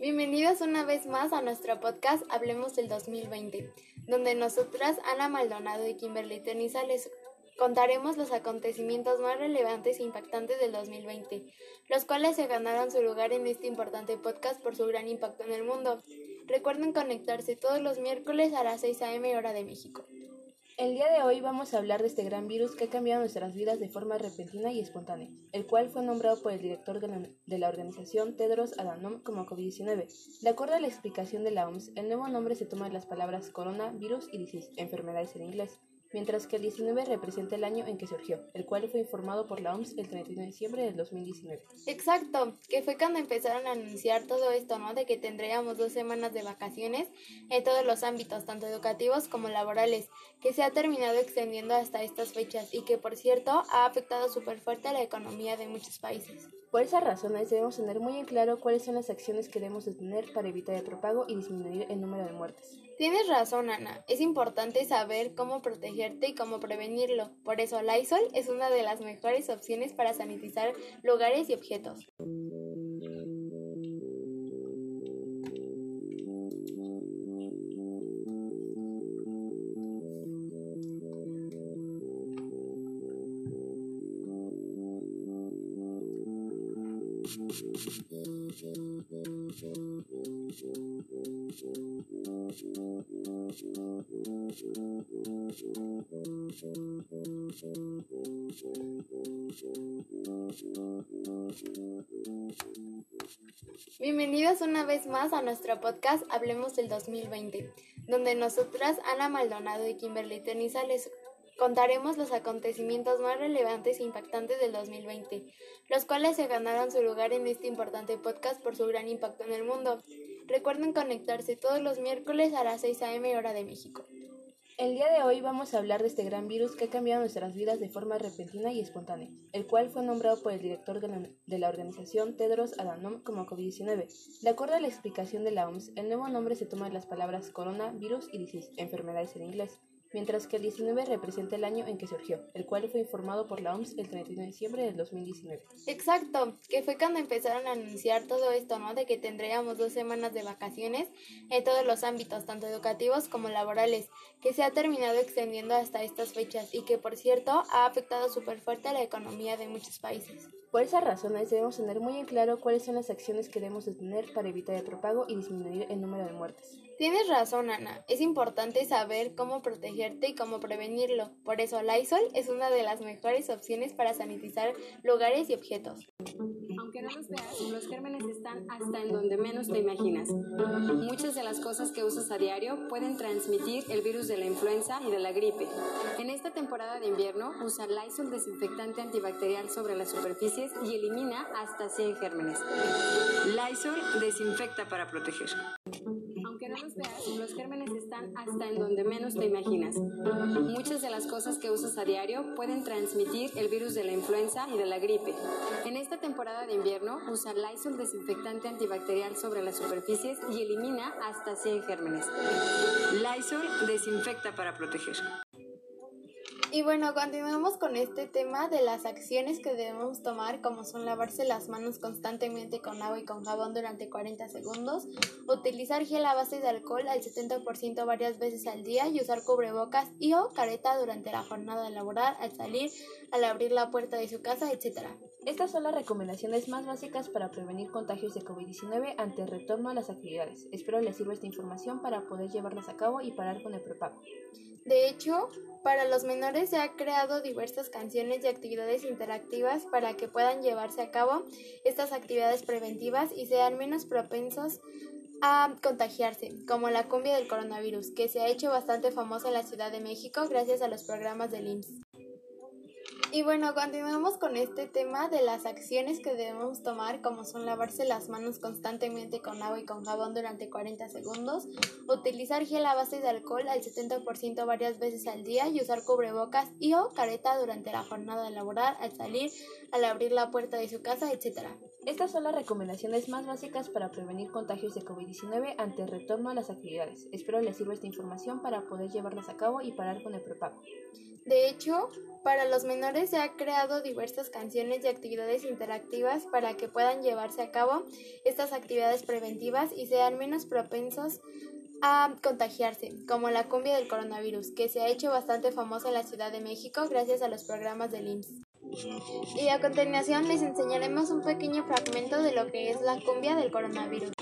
Bienvenidos una vez más a nuestro podcast Hablemos del 2020, donde nosotras, Ana Maldonado y Kimberly Teniza, les contaremos los acontecimientos más relevantes e impactantes del 2020, los cuales se ganaron su lugar en este importante podcast por su gran impacto en el mundo. Recuerden conectarse todos los miércoles a las 6 a.m. hora de México. El día de hoy vamos a hablar de este gran virus que ha cambiado nuestras vidas de forma repentina y espontánea, el cual fue nombrado por el director de la, organización Tedros Adhanom como COVID-19. De acuerdo a la explicación de la OMS, el nuevo nombre se toma de las palabras corona, virus y disease, enfermedades en inglés, mientras que el 19 representa el año en que surgió, el cual fue informado por la OMS el 31 de diciembre del 2019. Exacto, que fue cuando empezaron a anunciar todo esto, ¿no? De que tendríamos dos semanas de vacaciones en todos los ámbitos, tanto educativos como laborales, que se ha terminado extendiendo hasta estas fechas y que, por cierto, ha afectado súper fuerte a la economía de muchos países. Por esas razones debemos tener muy en claro cuáles son las acciones que debemos tener para evitar el propago y disminuir el número de muertes. Tienes razón, Ana. Es importante saber cómo protegerte y cómo prevenirlo. Por eso, Lysol es una de las mejores opciones para sanitizar lugares y objetos. Bienvenidos una vez más a nuestro podcast Hablemos del 2020, donde nosotras, Ana Maldonado y Kimberly Teniza, les contaremos los acontecimientos más relevantes e impactantes del 2020, los cuales se ganaron su lugar en este importante podcast por su gran impacto en el mundo. Recuerden conectarse todos los miércoles a las 6 a.m. hora de México. El día de hoy vamos a hablar de este gran virus que ha cambiado nuestras vidas de forma repentina y espontánea, el cual fue nombrado por el director de la, organización Tedros Adhanom como COVID-19. De acuerdo a la explicación de la OMS, el nuevo nombre se toma de las palabras corona, virus y disease, enfermedades en inglés mientras que el 19 representa el año en que surgió, el cual fue informado por la OMS el 31 de diciembre del 2019. Exacto, que fue cuando empezaron a anunciar todo esto, ¿no? De que tendríamos dos semanas de vacaciones en todos los ámbitos, tanto educativos como laborales, que se ha terminado extendiendo hasta estas fechas y que, por cierto, ha afectado súper fuerte a la economía de muchos países. Por esas razones debemos tener muy en claro cuáles son las acciones que debemos tener para evitar el propago y disminuir el número de muertes. Tienes razón, Ana. Es importante saber cómo protegerte y cómo prevenirlo. Por eso, Lysol es una de las mejores opciones para sanitizar lugares y objetos. Aunque no los veas, los gérmenes están hasta en donde menos te imaginas. Muchas de las cosas que usas a diario pueden transmitir el virus de la influenza y de la gripe. En esta temporada de invierno, usa Lysol desinfectante antibacterial sobre las superficies y elimina hasta 100 gérmenes. Lysol desinfecta para proteger los gérmenes están hasta en donde menos te imaginas. Muchas de las cosas que usas a diario pueden transmitir el virus de la influenza y de la gripe. En esta temporada de invierno, usa Lysol desinfectante antibacterial sobre las superficies y elimina hasta 100 gérmenes. Lysol desinfecta para proteger. Y bueno, continuamos con este tema de las acciones que debemos tomar, como son lavarse las manos constantemente con agua y con jabón durante 40 segundos, utilizar gel a base de alcohol al 70% varias veces al día y usar cubrebocas y o careta durante la jornada laboral, al salir, al abrir la puerta de su casa, etc. Estas son las recomendaciones más básicas para prevenir contagios de COVID-19 ante el retorno a las actividades. Espero les sirva esta información para poder llevarlas a cabo y parar con el prepago. De hecho, para los menores se ha creado diversas canciones y actividades interactivas para que puedan llevarse a cabo estas actividades preventivas y sean menos propensos a contagiarse, como la cumbia del coronavirus, que se ha hecho bastante famosa en la Ciudad de México gracias a los programas del IMSS. Y bueno, continuamos con este tema de las acciones que debemos tomar, como son lavarse las manos constantemente con agua y con jabón durante 40 segundos, utilizar gel a base de alcohol al 70% varias veces al día y usar cubrebocas y o careta durante la jornada laboral, al salir, al abrir la puerta de su casa, etc. Estas son las recomendaciones más básicas para prevenir contagios de COVID-19 ante el retorno a las actividades. Espero les sirva esta información para poder llevarlas a cabo y parar con el prepago. De hecho, para los menores se ha creado diversas canciones y actividades interactivas para que puedan llevarse a cabo estas actividades preventivas y sean menos propensos a contagiarse, como la cumbia del coronavirus, que se ha hecho bastante famosa en la Ciudad de México gracias a los programas del IMSS. Y a continuación les enseñaremos un pequeño fragmento de lo que es la cumbia del coronavirus.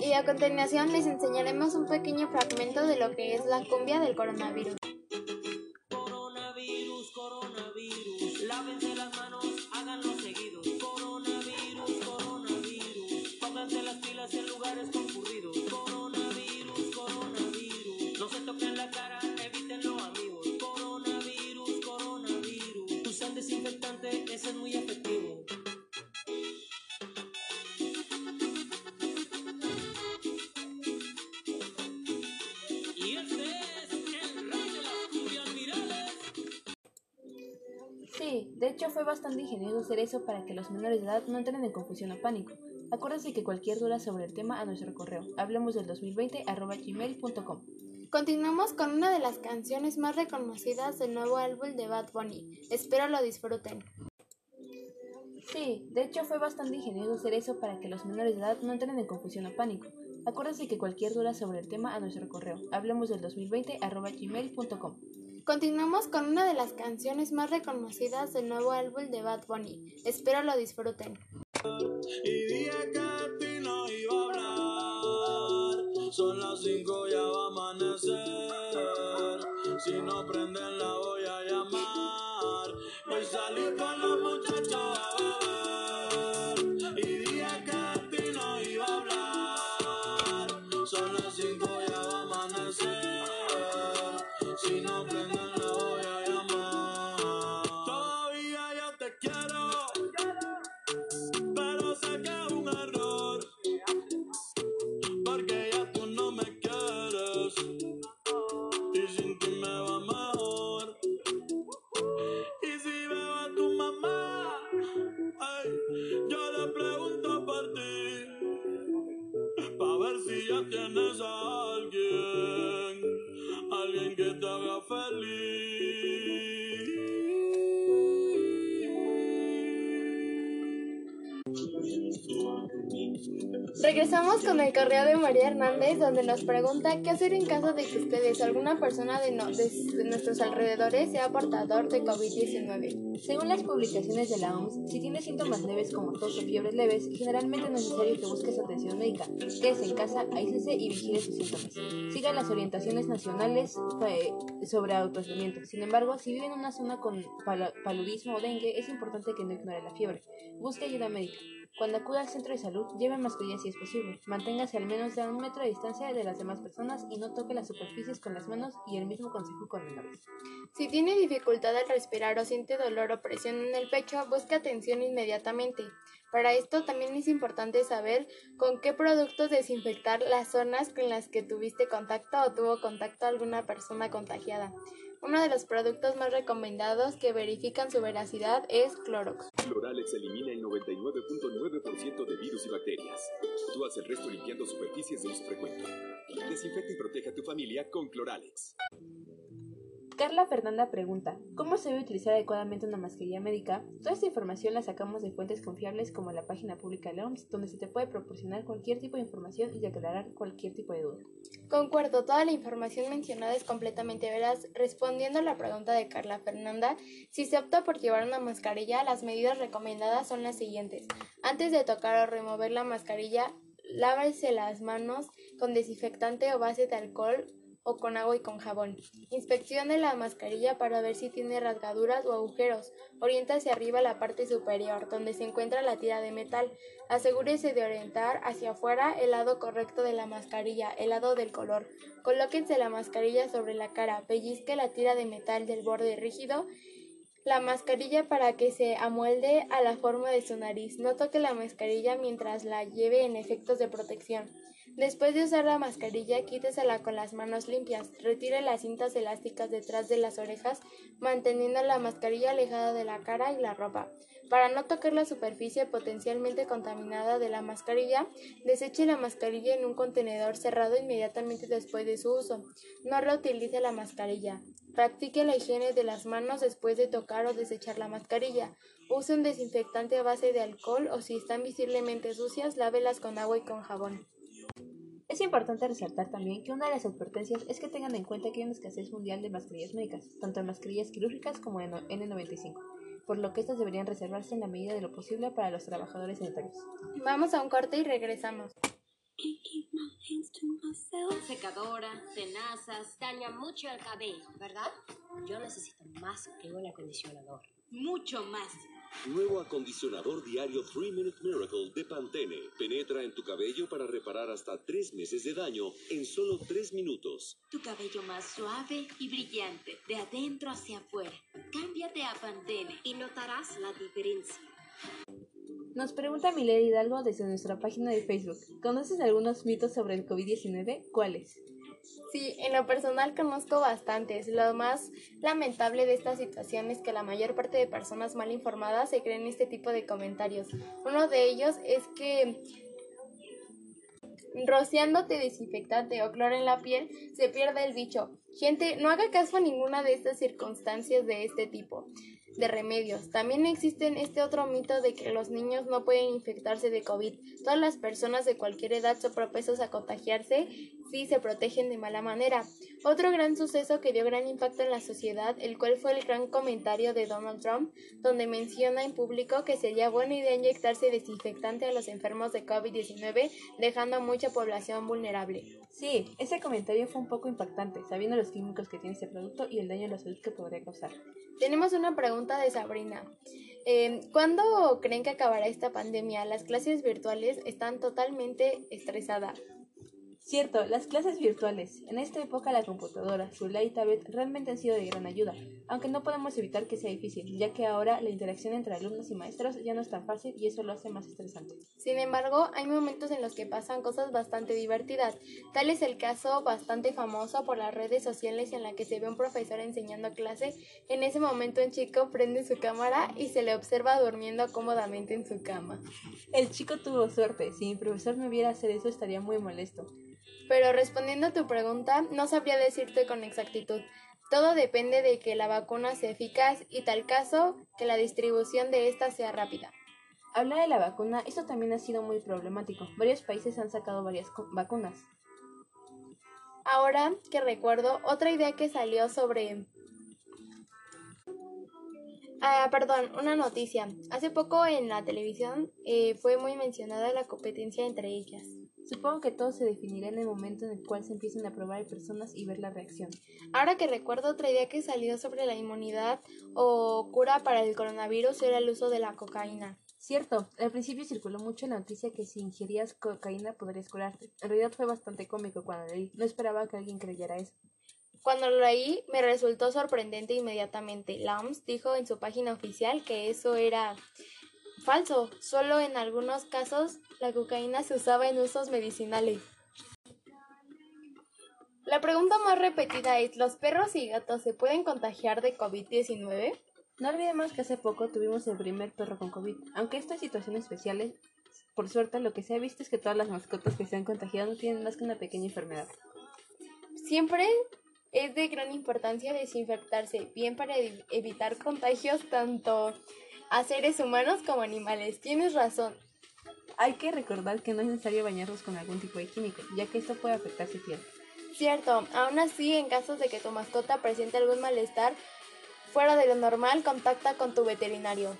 Y a continuación les enseñaremos un pequeño fragmento de lo que es la cumbia del coronavirus. Sí, de hecho fue bastante ingenioso hacer eso para que los menores de edad no entren en confusión o pánico. Acuérdense que cualquier duda sobre el tema a nuestro correo, hablemos del 2020 arroba gmail.com. Continuamos con una de las canciones más reconocidas del nuevo álbum de Bad Bunny. Espero lo disfruten. Sí, de hecho fue bastante ingenioso hacer eso para que los menores de edad no entren en confusión o pánico. Acuérdense que cualquier duda sobre el tema a nuestro correo, hablemos del 2020 arroba gmail.com. Continuamos con una de las canciones más reconocidas del nuevo álbum de Bad Bunny. Espero lo disfruten. Y dije que no iba a hablar. Son las cinco, ya va a amanecer. Si no prenden la voy a llamar. Voy a salir con los muchachos Regresamos con el correo de María Hernández donde nos pregunta qué hacer en caso de que ustedes o alguna persona de, no- de- de nuestros alrededores sea portador de COVID-19. Según las publicaciones de la OMS, si tienes síntomas leves como tos o fiebres leves, generalmente es necesario que busques atención médica. Quédese en casa, aíslese y vigile sus síntomas. Siga las orientaciones nacionales eh, sobre autoaislamiento. Sin embargo, si vive en una zona con pala- paludismo o dengue, es importante que no ignore la fiebre. Busque ayuda médica. Cuando acuda al centro de salud, lleve mascarilla si es posible. Manténgase al menos a un metro de distancia de las demás personas y no toque las superficies con las manos y el mismo consejo con menores. Si tiene dificultad al respirar o siente dolor o presión en el pecho, busque atención inmediatamente. Para esto también es importante saber con qué productos desinfectar las zonas con las que tuviste contacto o tuvo contacto alguna persona contagiada. Uno de los productos más recomendados que verifican su veracidad es Clorox. Cloralex elimina el 99.9% de virus y bacterias. Tú haces el resto limpiando superficies de uso frecuente. Desinfecta y protege a tu familia con Cloralex. Carla Fernanda pregunta, ¿cómo se debe utilizar adecuadamente una mascarilla médica? Toda esta información la sacamos de fuentes confiables como la página pública de la OMS, donde se te puede proporcionar cualquier tipo de información y aclarar cualquier tipo de duda. Concuerdo, toda la información mencionada es completamente veraz. Respondiendo a la pregunta de Carla Fernanda, si se opta por llevar una mascarilla, las medidas recomendadas son las siguientes. Antes de tocar o remover la mascarilla, lávese las manos con desinfectante o base de alcohol o con agua y con jabón. Inspeccione la mascarilla para ver si tiene rasgaduras o agujeros. Orienta hacia arriba la parte superior, donde se encuentra la tira de metal. Asegúrese de orientar hacia afuera el lado correcto de la mascarilla, el lado del color. Colóquense la mascarilla sobre la cara, pellizque la tira de metal del borde rígido la mascarilla para que se amolde a la forma de su nariz. No toque la mascarilla mientras la lleve en efectos de protección. Después de usar la mascarilla, quítesela con las manos limpias. Retire las cintas elásticas detrás de las orejas, manteniendo la mascarilla alejada de la cara y la ropa. Para no tocar la superficie potencialmente contaminada de la mascarilla, deseche la mascarilla en un contenedor cerrado inmediatamente después de su uso. No reutilice la mascarilla. Practique la higiene de las manos después de tocar o desechar la mascarilla. Use un desinfectante a base de alcohol o si están visiblemente sucias, lávelas con agua y con jabón. Es importante resaltar también que una de las advertencias es que tengan en cuenta que hay una escasez mundial de mascarillas médicas, tanto de mascarillas quirúrgicas como de N95, por lo que estas deberían reservarse en la medida de lo posible para los trabajadores sanitarios. Vamos a un corte y regresamos. Secadora, tenazas, daña mucho el cabello, ¿verdad? Yo necesito más que un acondicionador. Mucho más. Nuevo acondicionador diario 3 Minute Miracle de Pantene. Penetra en tu cabello para reparar hasta 3 meses de daño en solo 3 minutos. Tu cabello más suave y brillante, de adentro hacia afuera. Cámbiate a Pantene y notarás la diferencia. Nos pregunta Milena Hidalgo desde nuestra página de Facebook. ¿Conoces algunos mitos sobre el COVID-19? ¿Cuáles? Sí, en lo personal conozco bastantes. Lo más lamentable de esta situación es que la mayor parte de personas mal informadas se creen este tipo de comentarios. Uno de ellos es que rociándote desinfectante o cloro en la piel se pierde el bicho. Gente, no haga caso a ninguna de estas circunstancias de este tipo de remedios. También existe este otro mito de que los niños no pueden infectarse de COVID. Todas las personas de cualquier edad son propensas a contagiarse si se protegen de mala manera. Otro gran suceso que dio gran impacto en la sociedad, el cual fue el gran comentario de Donald Trump, donde menciona en público que sería buena idea inyectarse desinfectante a los enfermos de COVID-19, dejando a mucha población vulnerable. Sí, ese comentario fue un poco impactante, sabiendo los químicos que tiene este producto y el daño a la salud que podría causar. Tenemos una pregunta de Sabrina. Eh, ¿Cuándo creen que acabará esta pandemia? Las clases virtuales están totalmente estresadas. Cierto, las clases virtuales. En esta época la computadora, su y tablet realmente han sido de gran ayuda, aunque no podemos evitar que sea difícil, ya que ahora la interacción entre alumnos y maestros ya no es tan fácil y eso lo hace más estresante. Sin embargo, hay momentos en los que pasan cosas bastante divertidas. Tal es el caso bastante famoso por las redes sociales en la que se ve un profesor enseñando clase. En ese momento un chico prende su cámara y se le observa durmiendo cómodamente en su cama. El chico tuvo suerte. Si mi profesor me viera hacer eso estaría muy molesto. Pero respondiendo a tu pregunta, no sabría decirte con exactitud. Todo depende de que la vacuna sea eficaz y tal caso que la distribución de esta sea rápida. Habla de la vacuna, esto también ha sido muy problemático. Varios países han sacado varias vacunas. Ahora que recuerdo, otra idea que salió sobre... Ah, perdón, una noticia. Hace poco en la televisión eh, fue muy mencionada la competencia entre ellas. Supongo que todo se definirá en el momento en el cual se empiecen a probar personas y ver la reacción. Ahora que recuerdo otra idea que salió sobre la inmunidad o cura para el coronavirus era el uso de la cocaína. Cierto, al principio circuló mucho la noticia que si ingerías cocaína podrías curarte. En realidad fue bastante cómico cuando leí. No esperaba que alguien creyera eso. Cuando lo leí me resultó sorprendente inmediatamente. La OMS dijo en su página oficial que eso era falso. Solo en algunos casos la cocaína se usaba en usos medicinales. La pregunta más repetida es, ¿los perros y gatos se pueden contagiar de COVID-19? No olvidemos que hace poco tuvimos el primer perro con COVID. Aunque estas situaciones especiales, por suerte lo que se ha visto es que todas las mascotas que se han contagiado no tienen más que una pequeña enfermedad. Siempre Es de gran importancia desinfectarse, bien para ev- evitar contagios tanto a seres humanos como animales. Tienes razón. Hay que recordar que no es necesario bañarlos con algún tipo de químico, ya que esto puede afectar su piel. Cierto, aún así, en casos de que tu mascota presente algún malestar fuera de lo normal, contacta con tu veterinario.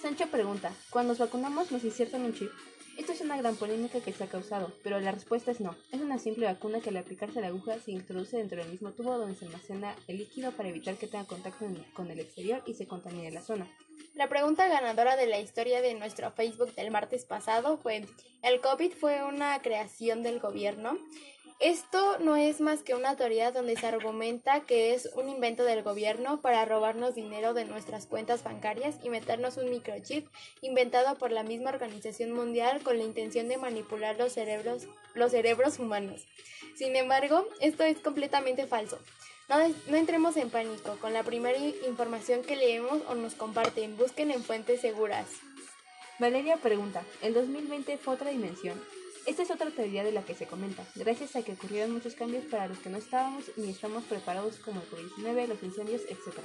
Sancho pregunta, ¿cuando nos vacunamos nos insertan un chip? Esto es una gran polémica que se ha causado, pero la respuesta es no. Es una simple vacuna que al aplicarse la aguja se introduce dentro del mismo tubo donde se almacena el líquido para evitar que tenga contacto con el exterior y se contamine la zona. La pregunta ganadora de la historia de nuestro Facebook del martes pasado fue, ¿el COVID fue una creación del gobierno? Esto no es más que una teoría donde se argumenta que es un invento del gobierno para robarnos dinero de nuestras cuentas bancarias y meternos un microchip inventado por la misma Organización Mundial con la intención de manipular los cerebros, los cerebros humanos. Sin embargo, esto es completamente falso. No, no entremos en pánico con la primera información que leemos o nos comparten. Busquen en fuentes seguras. Valeria pregunta, ¿el 2020 fue otra dimensión? Esta es otra teoría de la que se comenta, gracias a que ocurrieron muchos cambios para los que no estábamos ni estamos preparados como el COVID-19, los incendios, etc.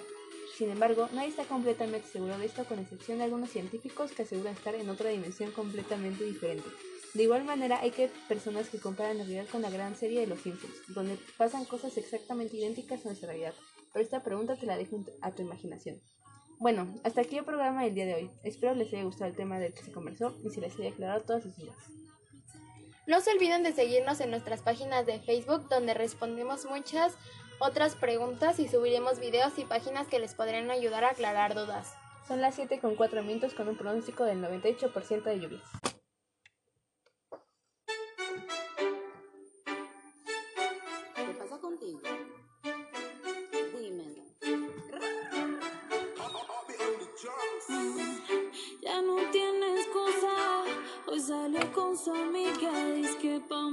Sin embargo, nadie está completamente seguro de esto con excepción de algunos científicos que aseguran estar en otra dimensión completamente diferente. De igual manera, hay que personas que comparan la realidad con la gran serie de Los Simpsons, donde pasan cosas exactamente idénticas a nuestra realidad. Pero esta pregunta te la dejo a tu imaginación. Bueno, hasta aquí el programa del día de hoy. Espero les haya gustado el tema del que se conversó y se les haya aclarado todas sus dudas. No se olviden de seguirnos en nuestras páginas de Facebook donde respondemos muchas otras preguntas y subiremos videos y páginas que les podrán ayudar a aclarar dudas. Son las 7 con 4 minutos con un pronóstico del 98% de lluvias. ¿Qué pasa contigo? Dímelo. Ya no tiene excusa. Hoy salió con su amiga. que on.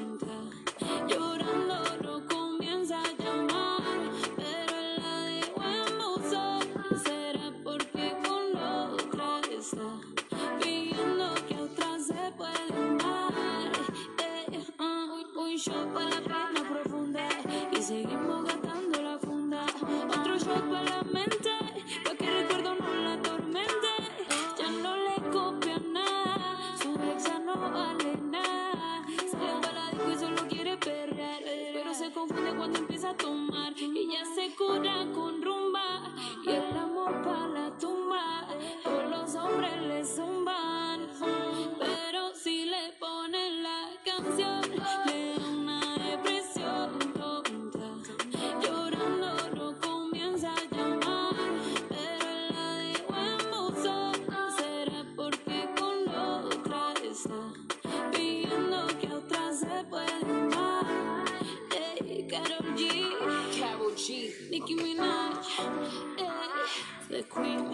a queen.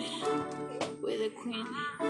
With a queen.